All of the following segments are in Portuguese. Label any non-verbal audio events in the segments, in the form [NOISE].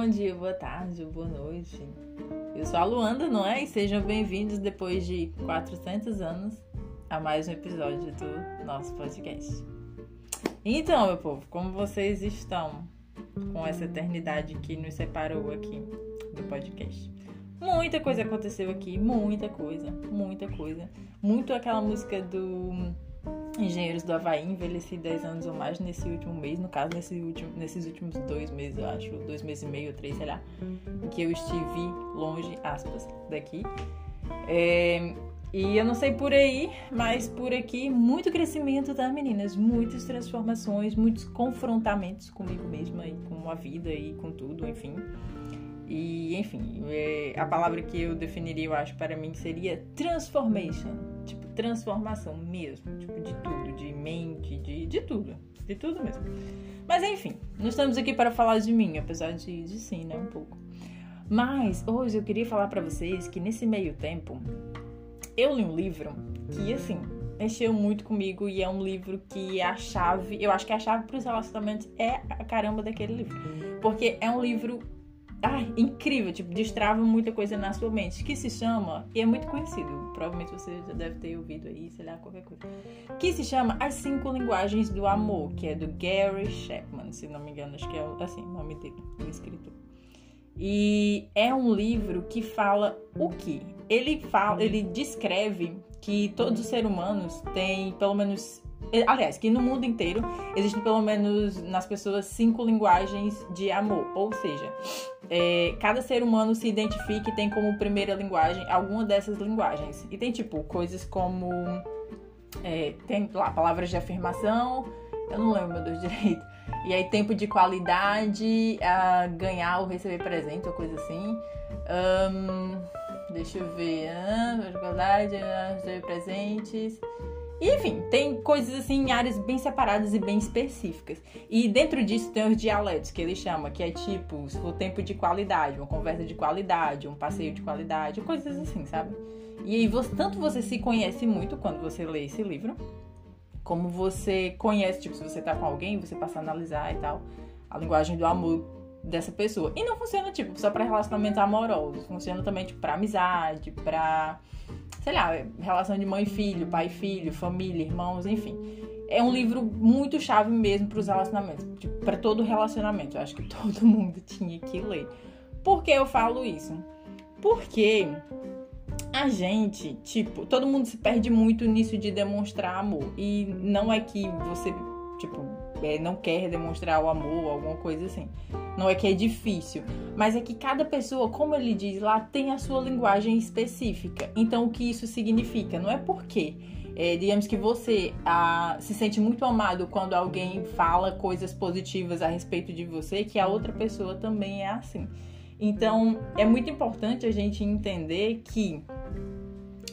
bom dia, boa tarde, boa noite. Eu sou a Luanda, não é? E sejam bem-vindos depois de 400 anos a mais um episódio do nosso podcast. Então, meu povo, como vocês estão com essa eternidade que nos separou aqui do podcast? Muita coisa aconteceu aqui, muita coisa, muita coisa. Muito aquela música do engenheiros do Havaí, envelheci 10 anos ou mais nesse último mês, no caso, nesse último, nesses últimos dois meses, eu acho, dois meses e meio, três, sei lá, que eu estive longe, aspas, daqui. É, e eu não sei por aí, mas por aqui, muito crescimento, tá, meninas? Muitas transformações, muitos confrontamentos comigo mesma e com a vida e com tudo, enfim. E, enfim, é, a palavra que eu definiria, eu acho, para mim seria transformation. Transformação mesmo. Tipo, de tudo. De mente, de, de tudo. De tudo mesmo. Mas, enfim, não estamos aqui para falar de mim, apesar de, de sim, né? Um pouco. Mas, hoje eu queria falar para vocês que nesse meio tempo, eu li um livro que, assim, mexeu muito comigo e é um livro que é a chave, eu acho que a chave para os relacionamentos é a caramba daquele livro. Porque é um livro ai, incrível, tipo, destrava muita coisa na sua mente, que se chama, e é muito conhecido, provavelmente você já deve ter ouvido aí, sei lá, qualquer coisa, que se chama As Cinco Linguagens do Amor, que é do Gary Chapman, se não me engano, acho que é assim, o nome dele, do escritor. E é um livro que fala o que? Ele fala, ele descreve que todos os seres humanos têm pelo menos Aliás, que no mundo inteiro existem pelo menos nas pessoas cinco linguagens de amor. Ou seja, é, cada ser humano se identifica e tem como primeira linguagem alguma dessas linguagens. E tem tipo coisas como. É, tem lá palavras de afirmação, eu não lembro, meu Deus, [LAUGHS] direito. E aí, tempo de qualidade, uh, ganhar ou receber presente, ou coisa assim. Um, deixa eu ver. Uh, qualidade, receber presentes. Enfim, tem coisas assim em áreas bem separadas e bem específicas. E dentro disso tem os dialetos, que ele chama, que é tipo o tempo de qualidade, uma conversa de qualidade, um passeio de qualidade, coisas assim, sabe? E aí, você, tanto você se conhece muito quando você lê esse livro, como você conhece, tipo, se você tá com alguém, você passa a analisar e tal, a linguagem do amor dessa pessoa. E não funciona, tipo, só para relacionamentos amorosos. Funciona também, tipo, pra amizade, pra sei lá, relação de mãe filho, pai filho, família, irmãos, enfim. É um livro muito chave mesmo para os relacionamentos, tipo, para todo relacionamento. Eu acho que [LAUGHS] todo mundo tinha que ler. Por que eu falo isso? Porque a gente, tipo, todo mundo se perde muito nisso de demonstrar amor. E não é que você, tipo, é, não quer demonstrar o amor, alguma coisa assim. Não é que é difícil, mas é que cada pessoa, como ele diz lá, tem a sua linguagem específica. Então, o que isso significa? Não é porque, é, digamos que você ah, se sente muito amado quando alguém fala coisas positivas a respeito de você, que a outra pessoa também é assim. Então, é muito importante a gente entender que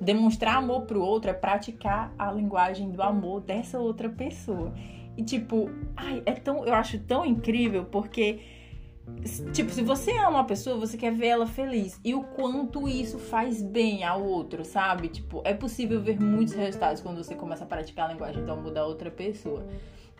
demonstrar amor para o outro é praticar a linguagem do amor dessa outra pessoa. E tipo, ai, é tão, eu acho tão incrível porque tipo, se você ama uma pessoa, você quer ver ela feliz. E o quanto isso faz bem ao outro, sabe? Tipo, é possível ver muitos resultados quando você começa a praticar a linguagem do amor da outra pessoa.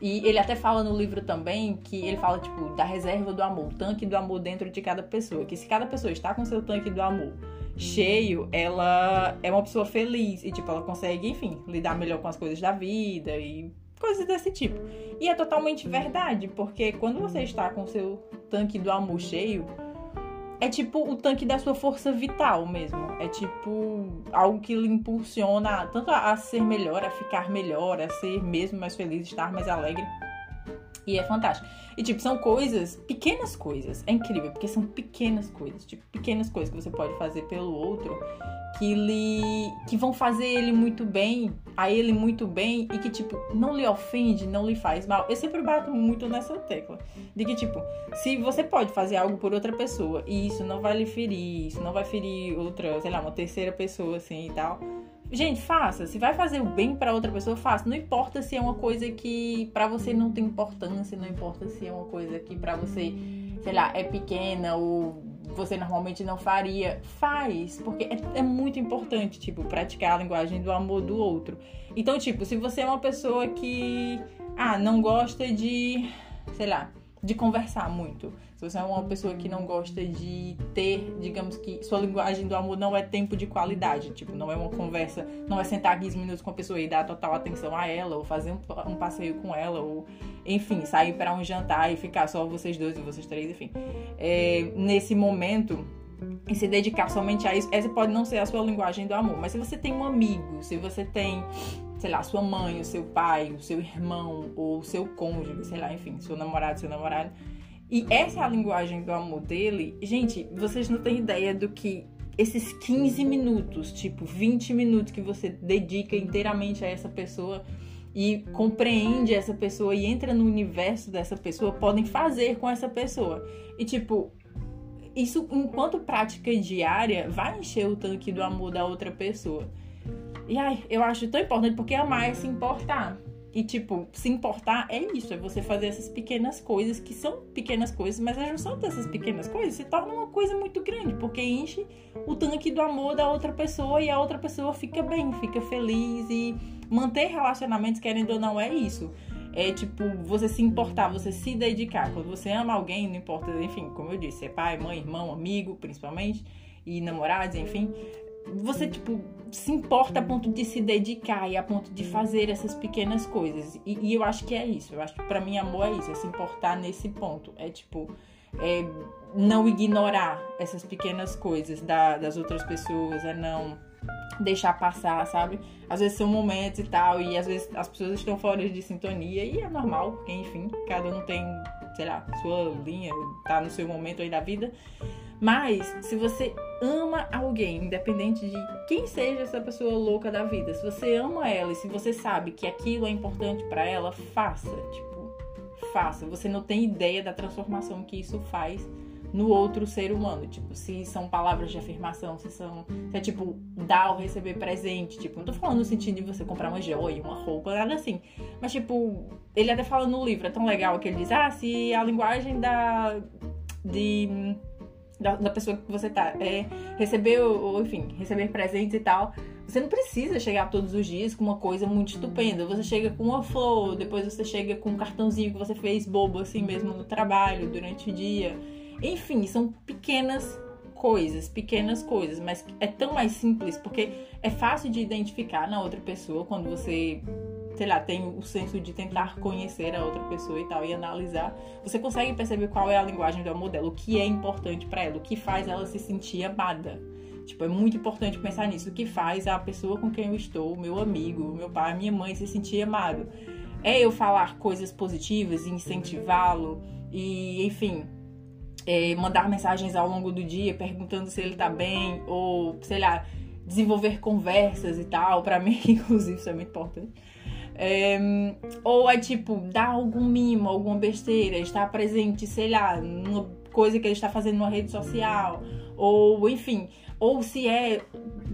E ele até fala no livro também que ele fala, tipo, da reserva do amor, o tanque do amor dentro de cada pessoa. Que se cada pessoa está com seu tanque do amor cheio, ela é uma pessoa feliz e, tipo, ela consegue, enfim, lidar melhor com as coisas da vida e coisas desse tipo. E é totalmente verdade, porque quando você está com seu tanque do amor cheio, é tipo o tanque da sua força vital mesmo. É tipo algo que lhe impulsiona tanto a, a ser melhor, a ficar melhor, a ser mesmo mais feliz, estar mais alegre. E é fantástico. E, tipo, são coisas, pequenas coisas. É incrível, porque são pequenas coisas. Tipo, pequenas coisas que você pode fazer pelo outro que lhe. que vão fazer ele muito bem, a ele muito bem, e que, tipo, não lhe ofende, não lhe faz mal. Eu sempre bato muito nessa tecla. De que, tipo, se você pode fazer algo por outra pessoa e isso não vai lhe ferir, isso não vai ferir outra, sei lá, uma terceira pessoa assim e tal Gente, faça. Se vai fazer o bem para outra pessoa, faça. Não importa se é uma coisa que para você não tem importância, não importa se é uma coisa que para você, sei lá, é pequena ou você normalmente não faria. Faz, porque é, é, muito importante, tipo, praticar a linguagem do amor do outro. Então, tipo, se você é uma pessoa que, ah, não gosta de, sei lá, de conversar muito. Se você é uma pessoa que não gosta de ter, digamos que sua linguagem do amor não é tempo de qualidade, tipo, não é uma conversa, não é sentar 15 minutos com a pessoa e dar total atenção a ela, ou fazer um, um passeio com ela, ou enfim, sair para um jantar e ficar só vocês dois e vocês três, enfim. É, nesse momento, e se dedicar somente a isso, essa pode não ser a sua linguagem do amor. Mas se você tem um amigo, se você tem sei lá, sua mãe, o seu pai, o seu irmão, ou o seu cônjuge, sei lá, enfim, seu namorado, seu namorado. E essa é a linguagem do amor dele. Gente, vocês não têm ideia do que esses 15 minutos, tipo 20 minutos que você dedica inteiramente a essa pessoa e compreende essa pessoa e entra no universo dessa pessoa, podem fazer com essa pessoa. E tipo, isso enquanto prática diária vai encher o tanque do amor da outra pessoa. E ai, eu acho tão importante porque amar é se importar. E, tipo, se importar é isso, é você fazer essas pequenas coisas que são pequenas coisas, mas a junção dessas pequenas coisas se torna uma coisa muito grande, porque enche o tanque do amor da outra pessoa e a outra pessoa fica bem, fica feliz e manter relacionamentos, querendo ou não, é isso. É tipo, você se importar, você se dedicar. Quando você ama alguém, não importa, enfim, como eu disse, é pai, mãe, irmão, amigo, principalmente, e namorados, enfim você, tipo, se importa a ponto de se dedicar e a ponto de fazer essas pequenas coisas. E, e eu acho que é isso. Eu acho que pra mim amor é isso, é se importar nesse ponto. É tipo, é não ignorar essas pequenas coisas da, das outras pessoas, é não deixar passar, sabe? Às vezes são momentos e tal, e às vezes as pessoas estão fora de sintonia, e é normal, porque enfim, cada um tem, sei lá, sua linha, tá no seu momento aí da vida. Mas se você ama alguém, independente de quem seja essa pessoa louca da vida, se você ama ela e se você sabe que aquilo é importante para ela, faça, tipo, faça. Você não tem ideia da transformação que isso faz no outro ser humano, tipo, se são palavras de afirmação, se são, se é tipo dar ou receber presente, tipo, não tô falando no sentido de você comprar uma joia, uma roupa, nada assim, mas tipo, ele até fala no livro, é tão legal que ele diz, ah, se a linguagem da de da, da pessoa que você tá. É, receber, ou, enfim, receber presentes e tal. Você não precisa chegar todos os dias com uma coisa muito estupenda. Você chega com uma flor, depois você chega com um cartãozinho que você fez bobo assim mesmo no trabalho, durante o dia. Enfim, são pequenas coisas, pequenas coisas, mas é tão mais simples porque é fácil de identificar na outra pessoa quando você sei lá, tem o senso de tentar conhecer a outra pessoa e tal, e analisar, você consegue perceber qual é a linguagem do amor dela, o que é importante para ela, o que faz ela se sentir amada. Tipo, é muito importante pensar nisso. O que faz a pessoa com quem eu estou, meu amigo, meu pai, minha mãe se sentir amado. É eu falar coisas positivas e incentivá-lo e, enfim, é, mandar mensagens ao longo do dia perguntando se ele tá bem ou, sei lá, desenvolver conversas e tal. Para mim, [LAUGHS] inclusive, isso é muito importante. É, ou é tipo, dar algum mimo, alguma besteira, estar presente, sei lá, numa coisa que ele está fazendo numa rede social, ou enfim, ou se é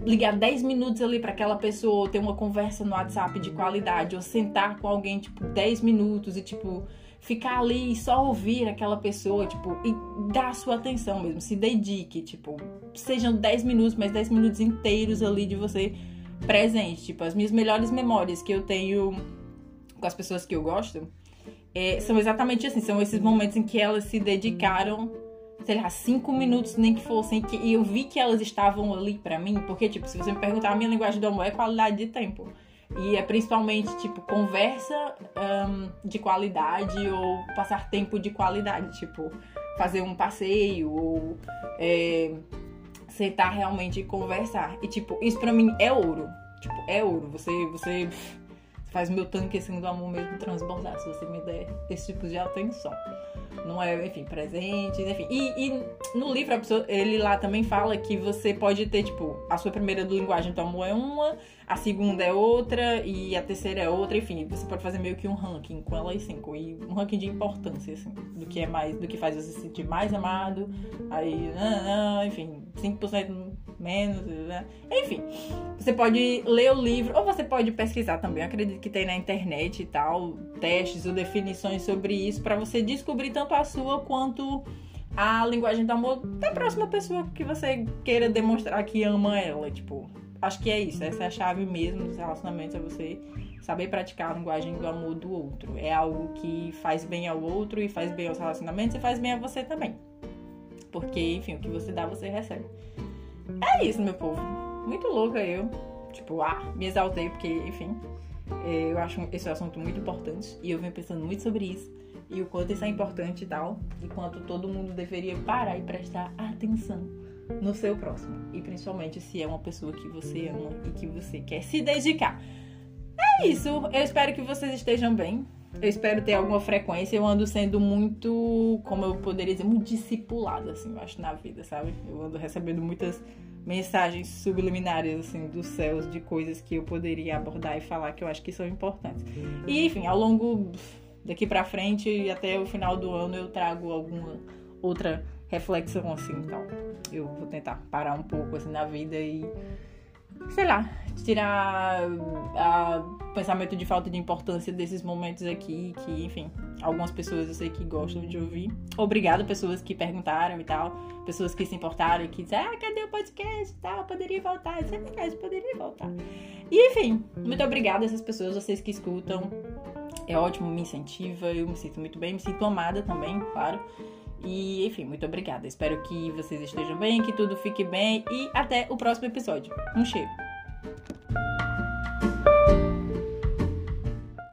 ligar 10 minutos ali para aquela pessoa, ter uma conversa no WhatsApp de qualidade, ou sentar com alguém, tipo, 10 minutos e, tipo, ficar ali e só ouvir aquela pessoa, tipo, e dar sua atenção mesmo, se dedique, tipo, sejam 10 minutos, mas 10 minutos inteiros ali de você presente. Tipo, as minhas melhores memórias que eu tenho com as pessoas que eu gosto é, são exatamente assim. São esses momentos em que elas se dedicaram, sei lá, cinco minutos nem que fossem, que, e eu vi que elas estavam ali para mim. Porque, tipo, se você me perguntar, a minha linguagem do amor é qualidade de tempo. E é principalmente, tipo, conversa um, de qualidade ou passar tempo de qualidade. Tipo, fazer um passeio ou é, sentar realmente e conversar. E, tipo, isso pra mim é ouro. Tipo, é ouro. Você, você faz meu tanque assim do amor mesmo transbordar, se você me der esse tipo de atenção. Não é, enfim, presentes, enfim. E, e no livro, pessoa, ele lá também fala que você pode ter, tipo, a sua primeira linguagem do amor é uma, a segunda é outra e a terceira é outra, enfim, você pode fazer meio que um ranking com elas cinco e um ranking de importância, assim, do que é mais, do que faz você se sentir mais amado, aí, enfim, 5% menos, né? enfim, você pode ler o livro ou você pode pesquisar também, Eu acredito que tem na internet e tal, testes ou definições sobre isso para você descobrir tanto a sua quanto a linguagem do amor da próxima pessoa que você queira demonstrar que ama ela, tipo, acho que é isso. Essa é a chave mesmo dos relacionamentos. É você saber praticar a linguagem do amor do outro. É algo que faz bem ao outro e faz bem aos relacionamentos e faz bem a você também. Porque, enfim, o que você dá, você recebe. É isso, meu povo. Muito louca eu. Tipo, ah, me exaltei porque, enfim, é, eu acho esse assunto muito importante e eu venho pensando muito sobre isso e o quanto isso é importante e tal, e quanto todo mundo deveria parar e prestar atenção no seu próximo, e principalmente se é uma pessoa que você ama e que você quer se dedicar. É isso, eu espero que vocês estejam bem. Eu espero ter alguma frequência. Eu ando sendo muito, como eu poderia dizer, muito discipulada, assim, eu acho, na vida, sabe? Eu ando recebendo muitas mensagens subliminares, assim, dos céus, de coisas que eu poderia abordar e falar que eu acho que são importantes. E, enfim, ao longo daqui para frente e até o final do ano eu trago alguma outra reflexão assim, então eu vou tentar parar um pouco assim na vida e sei lá, tirar o pensamento de falta de importância desses momentos aqui, que, enfim, algumas pessoas eu sei que gostam de ouvir. Obrigado, pessoas que perguntaram e tal, pessoas que se importaram e que disseram, ah, cadê o podcast e tal, poderia voltar. Isso é poderia voltar. E, enfim, muito obrigada a essas pessoas, vocês que escutam. É ótimo, me incentiva, eu me sinto muito bem, me sinto amada também, claro. E, enfim, muito obrigada. Espero que vocês estejam bem, que tudo fique bem e até o próximo episódio. Um cheiro.